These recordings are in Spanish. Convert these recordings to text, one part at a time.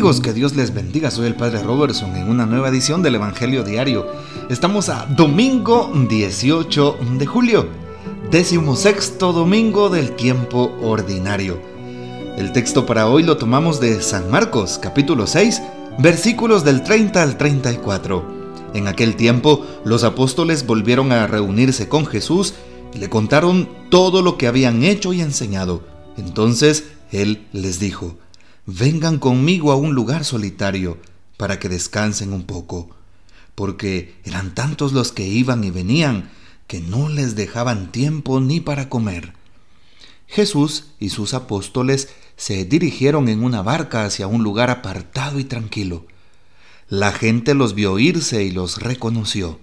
amigos, que Dios les bendiga. Soy el Padre Robertson en una nueva edición del Evangelio Diario. Estamos a domingo 18 de julio, décimo sexto domingo del tiempo ordinario. El texto para hoy lo tomamos de San Marcos, capítulo 6, versículos del 30 al 34. En aquel tiempo, los apóstoles volvieron a reunirse con Jesús y le contaron todo lo que habían hecho y enseñado. Entonces él les dijo, vengan conmigo a un lugar solitario para que descansen un poco, porque eran tantos los que iban y venían que no les dejaban tiempo ni para comer. Jesús y sus apóstoles se dirigieron en una barca hacia un lugar apartado y tranquilo. La gente los vio irse y los reconoció.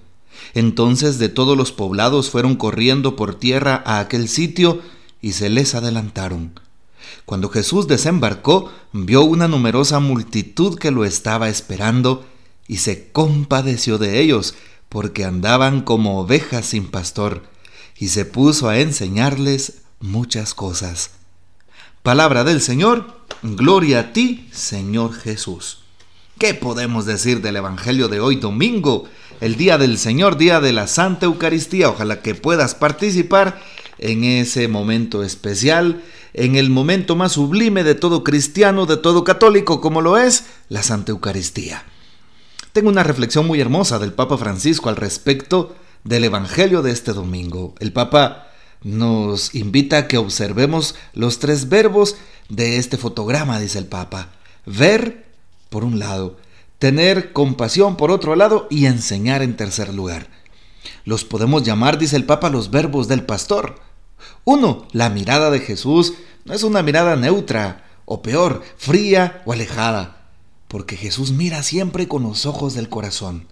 Entonces de todos los poblados fueron corriendo por tierra a aquel sitio y se les adelantaron. Cuando Jesús desembarcó, vio una numerosa multitud que lo estaba esperando y se compadeció de ellos, porque andaban como ovejas sin pastor, y se puso a enseñarles muchas cosas. Palabra del Señor, gloria a ti, Señor Jesús. ¿Qué podemos decir del Evangelio de hoy domingo? El día del Señor, día de la Santa Eucaristía. Ojalá que puedas participar en ese momento especial en el momento más sublime de todo cristiano, de todo católico, como lo es la Santa Eucaristía. Tengo una reflexión muy hermosa del Papa Francisco al respecto del Evangelio de este domingo. El Papa nos invita a que observemos los tres verbos de este fotograma, dice el Papa. Ver, por un lado, tener compasión, por otro lado, y enseñar en tercer lugar. Los podemos llamar, dice el Papa, los verbos del pastor. Uno, la mirada de Jesús no es una mirada neutra, o peor, fría o alejada, porque Jesús mira siempre con los ojos del corazón.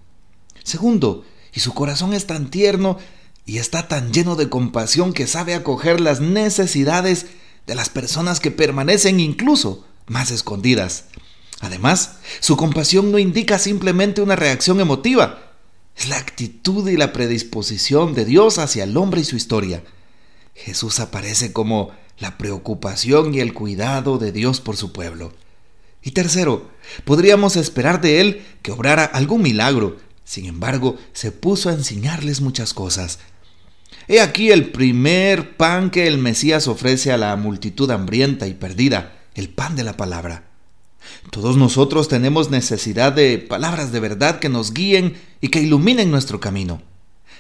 Segundo, y su corazón es tan tierno y está tan lleno de compasión que sabe acoger las necesidades de las personas que permanecen incluso más escondidas. Además, su compasión no indica simplemente una reacción emotiva, es la actitud y la predisposición de Dios hacia el hombre y su historia. Jesús aparece como la preocupación y el cuidado de Dios por su pueblo. Y tercero, podríamos esperar de Él que obrara algún milagro. Sin embargo, se puso a enseñarles muchas cosas. He aquí el primer pan que el Mesías ofrece a la multitud hambrienta y perdida, el pan de la palabra. Todos nosotros tenemos necesidad de palabras de verdad que nos guíen y que iluminen nuestro camino.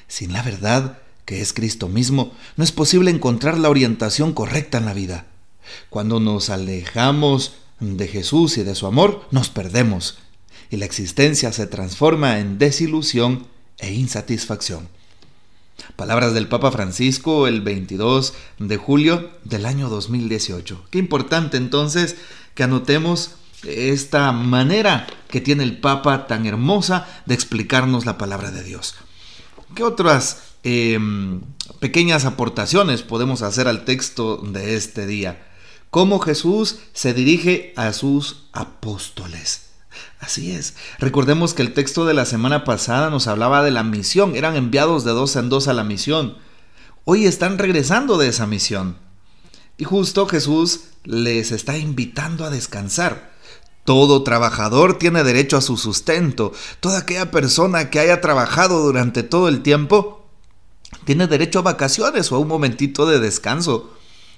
Sin la verdad, que es Cristo mismo, no es posible encontrar la orientación correcta en la vida. Cuando nos alejamos de Jesús y de su amor, nos perdemos y la existencia se transforma en desilusión e insatisfacción. Palabras del Papa Francisco el 22 de julio del año 2018. Qué importante entonces que anotemos esta manera que tiene el Papa tan hermosa de explicarnos la palabra de Dios. ¿Qué otras Em, pequeñas aportaciones podemos hacer al texto de este día. Cómo Jesús se dirige a sus apóstoles. Así es. Recordemos que el texto de la semana pasada nos hablaba de la misión. Eran enviados de dos en dos a la misión. Hoy están regresando de esa misión. Y justo Jesús les está invitando a descansar. Todo trabajador tiene derecho a su sustento. Toda aquella persona que haya trabajado durante todo el tiempo tiene derecho a vacaciones o a un momentito de descanso.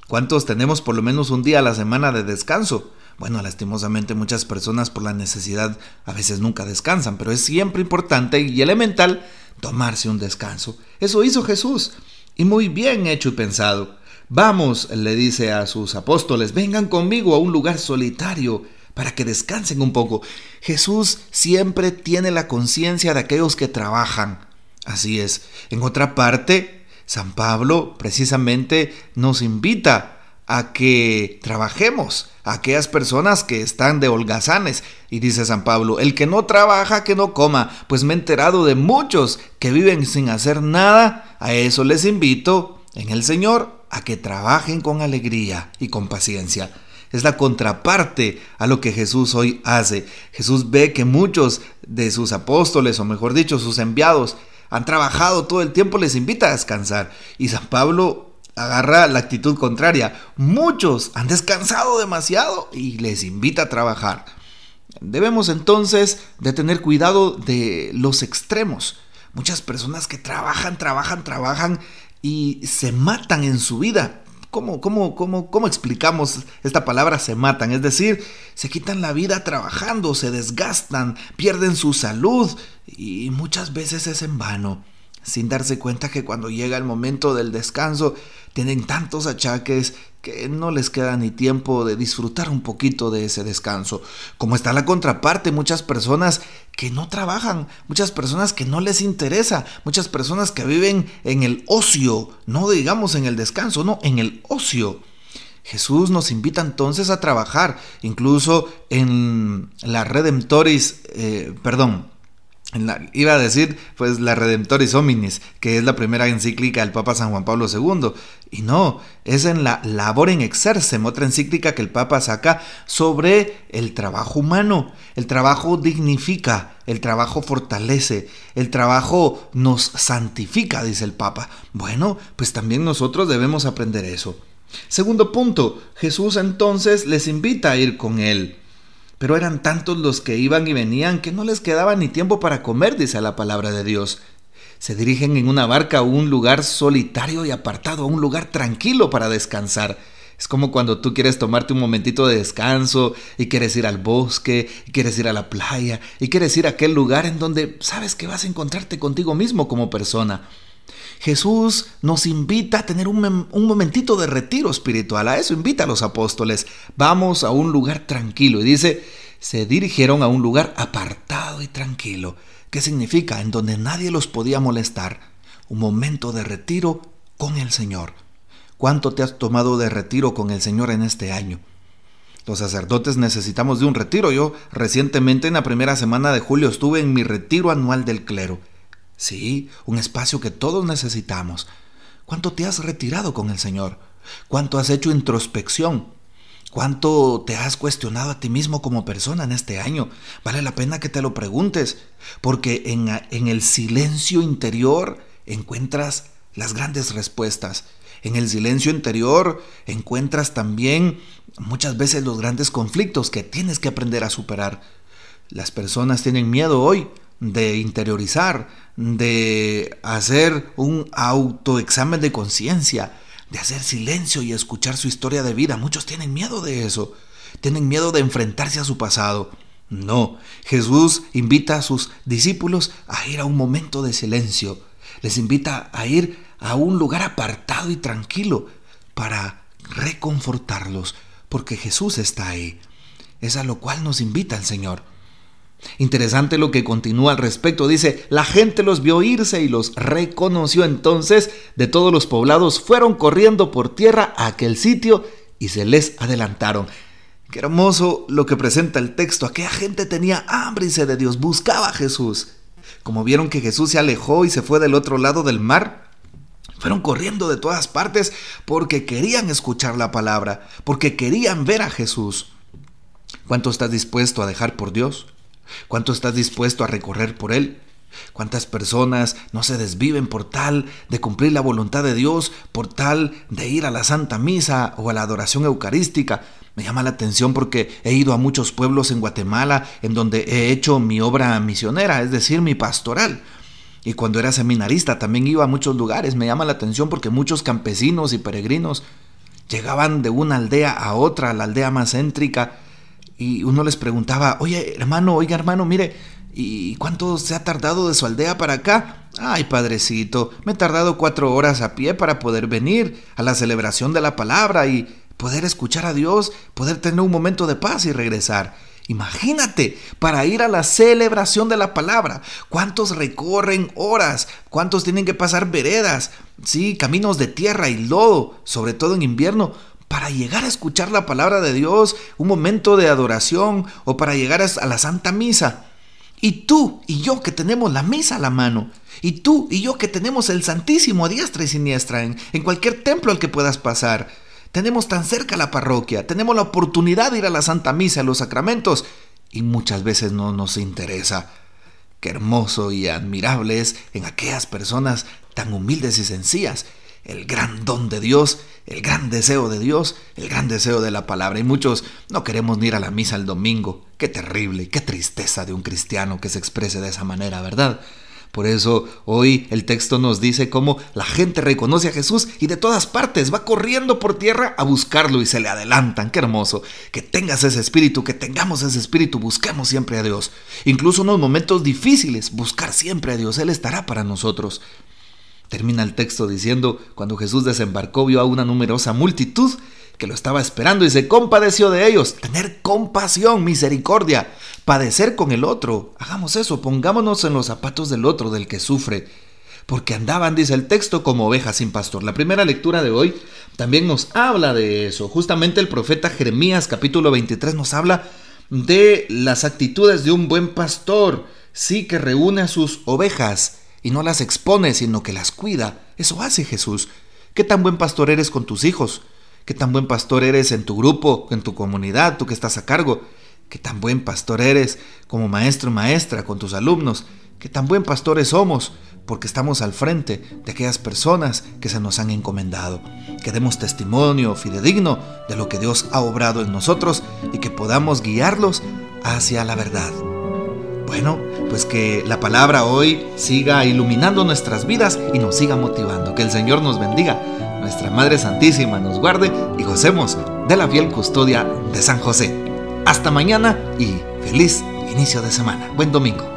¿Cuántos tenemos por lo menos un día a la semana de descanso? Bueno, lastimosamente muchas personas por la necesidad a veces nunca descansan, pero es siempre importante y elemental tomarse un descanso. Eso hizo Jesús y muy bien hecho y pensado. Vamos, le dice a sus apóstoles, vengan conmigo a un lugar solitario para que descansen un poco. Jesús siempre tiene la conciencia de aquellos que trabajan, Así es. En otra parte, San Pablo precisamente nos invita a que trabajemos a aquellas personas que están de holgazanes. Y dice San Pablo, el que no trabaja, que no coma, pues me he enterado de muchos que viven sin hacer nada. A eso les invito en el Señor a que trabajen con alegría y con paciencia. Es la contraparte a lo que Jesús hoy hace. Jesús ve que muchos de sus apóstoles, o mejor dicho, sus enviados, han trabajado todo el tiempo, les invita a descansar. Y San Pablo agarra la actitud contraria. Muchos han descansado demasiado y les invita a trabajar. Debemos entonces de tener cuidado de los extremos. Muchas personas que trabajan, trabajan, trabajan y se matan en su vida. ¿Cómo, cómo, cómo, cómo explicamos esta palabra se matan? Es decir, se quitan la vida trabajando, se desgastan, pierden su salud y muchas veces es en vano sin darse cuenta que cuando llega el momento del descanso tienen tantos achaques que no les queda ni tiempo de disfrutar un poquito de ese descanso. Como está la contraparte, muchas personas que no trabajan, muchas personas que no les interesa, muchas personas que viven en el ocio, no digamos en el descanso, no, en el ocio. Jesús nos invita entonces a trabajar, incluso en la Redemptoris, eh, perdón, iba a decir, pues, la Redemptoris Hominis, que es la primera encíclica del Papa San Juan Pablo II. Y no, es en la Labor en Exercem, otra encíclica que el Papa saca sobre el trabajo humano. El trabajo dignifica, el trabajo fortalece, el trabajo nos santifica, dice el Papa. Bueno, pues también nosotros debemos aprender eso. Segundo punto, Jesús entonces les invita a ir con él. Pero eran tantos los que iban y venían que no les quedaba ni tiempo para comer, dice la palabra de Dios. Se dirigen en una barca a un lugar solitario y apartado, a un lugar tranquilo para descansar. Es como cuando tú quieres tomarte un momentito de descanso y quieres ir al bosque, y quieres ir a la playa, y quieres ir a aquel lugar en donde sabes que vas a encontrarte contigo mismo como persona. Jesús nos invita a tener un, momentito de retiro espiritual. A eso invita a los apóstoles. Vamos a un lugar tranquilo. Y dice, se dirigieron a un lugar apartado y tranquilo. ¿Qué significa? En donde nadie los podía molestar. Un momento de retiro con el Señor. ¿Cuánto te has tomado de retiro con el Señor en este año? Los sacerdotes necesitamos de un retiro. Yo recientemente en la primera semana de julio estuve en mi retiro anual del clero. Sí, un espacio que todos necesitamos. ¿Cuánto te has retirado con el Señor? ¿Cuánto has hecho introspección? ¿Cuánto te has cuestionado a ti mismo como persona en este año? Vale la pena que te lo preguntes, porque en, en el silencio interior encuentras las grandes respuestas. En el silencio interior encuentras también muchas veces los grandes conflictos que tienes que aprender a superar. Las personas tienen miedo hoy de interiorizar, de hacer un autoexamen de conciencia, de hacer silencio y escuchar su historia de vida. Muchos tienen miedo de eso, tienen miedo de enfrentarse a su pasado. No, Jesús invita a sus discípulos a ir a un momento de silencio, les invita a ir a un lugar apartado y tranquilo para reconfortarlos, porque Jesús está ahí. Es a lo cual nos invita el Señor. Interesante lo que continúa al respecto. Dice, la gente los vio irse y los reconoció entonces de todos los poblados. Fueron corriendo por tierra a aquel sitio y se les adelantaron. Qué hermoso lo que presenta el texto. Aquella gente tenía hambre y sed de Dios, buscaba a Jesús. Como vieron que Jesús se alejó y se fue del otro lado del mar, fueron corriendo de todas partes porque querían escuchar la palabra, porque querían ver a Jesús. ¿Cuánto estás dispuesto a dejar por Dios? ¿Cuánto estás dispuesto a recorrer por Él? ¿Cuántas personas no se desviven por tal de cumplir la voluntad de Dios, por tal de ir a la Santa Misa o a la adoración eucarística? Me llama la atención porque he ido a muchos pueblos en Guatemala en donde he hecho mi obra misionera, es decir, mi pastoral. Y cuando era seminarista también iba a muchos lugares. Me llama la atención porque muchos campesinos y peregrinos llegaban de una aldea a otra, la aldea más céntrica, y uno les preguntaba, oye hermano, oiga hermano, mire, ¿y cuánto se ha tardado de su aldea para acá? Ay, padrecito, me he tardado cuatro horas a pie para poder venir a la celebración de la palabra y poder escuchar a Dios, poder tener un momento de paz y regresar. Imagínate, para ir a la celebración de la palabra, ¿cuántos recorren horas? ¿Cuántos tienen que pasar veredas? Sí, caminos de tierra y lodo, sobre todo en invierno, para llegar a escuchar la palabra de Dios, un momento de adoración o para llegar a la Santa Misa. Y tú y yo que tenemos la misa a la mano, y tú y yo que tenemos el Santísimo a diestra y siniestra en, en cualquier templo al que puedas pasar, tenemos tan cerca la parroquia, tenemos la oportunidad de ir a la Santa Misa, a los sacramentos, y muchas veces no nos interesa. Qué hermoso y admirable es en aquellas personas tan humildes y sencillas el gran don de Dios, el gran deseo de Dios, el gran deseo de la palabra. Y muchos no queremos ir a la misa el domingo. Qué terrible, qué tristeza de un cristiano que se exprese de esa manera, ¿verdad? Por eso hoy el texto nos dice cómo la gente reconoce a Jesús y de todas partes va corriendo por tierra a buscarlo y se le adelantan. Qué hermoso. Que tengas ese espíritu, que tengamos ese espíritu, busquemos siempre a Dios. Incluso en los momentos difíciles, buscar siempre a Dios. Él estará para nosotros. Termina el texto diciendo, cuando Jesús desembarcó vio a una numerosa multitud que lo estaba esperando y se compadeció de ellos. Tener compasión, misericordia, padecer con el otro. Hagamos eso, pongámonos en los zapatos del otro, del que sufre. Porque andaban, dice el texto, como ovejas sin pastor. La primera lectura de hoy también nos habla de eso. Justamente el profeta Jeremías capítulo 23 nos habla de las actitudes de un buen pastor. Sí que reúne a sus ovejas y no las expone, sino que las cuida. Eso hace Jesús. ¿Qué tan buen pastor eres con tus hijos? qué tan buen pastor eres en tu grupo, en tu comunidad, tú que estás a cargo, qué tan buen pastor eres como maestro maestra con tus alumnos, qué tan buen pastores somos porque estamos al frente de aquellas personas que se nos han encomendado. Que demos testimonio fidedigno de lo que Dios ha obrado en nosotros y que podamos guiarlos hacia la verdad. Bueno, pues que la palabra hoy siga iluminando nuestras vidas y nos siga motivando. Que el Señor nos bendiga nuestra Madre Santísima nos guarde y gocemos de la fiel custodia de San José. Hasta mañana y feliz inicio de semana. Buen domingo.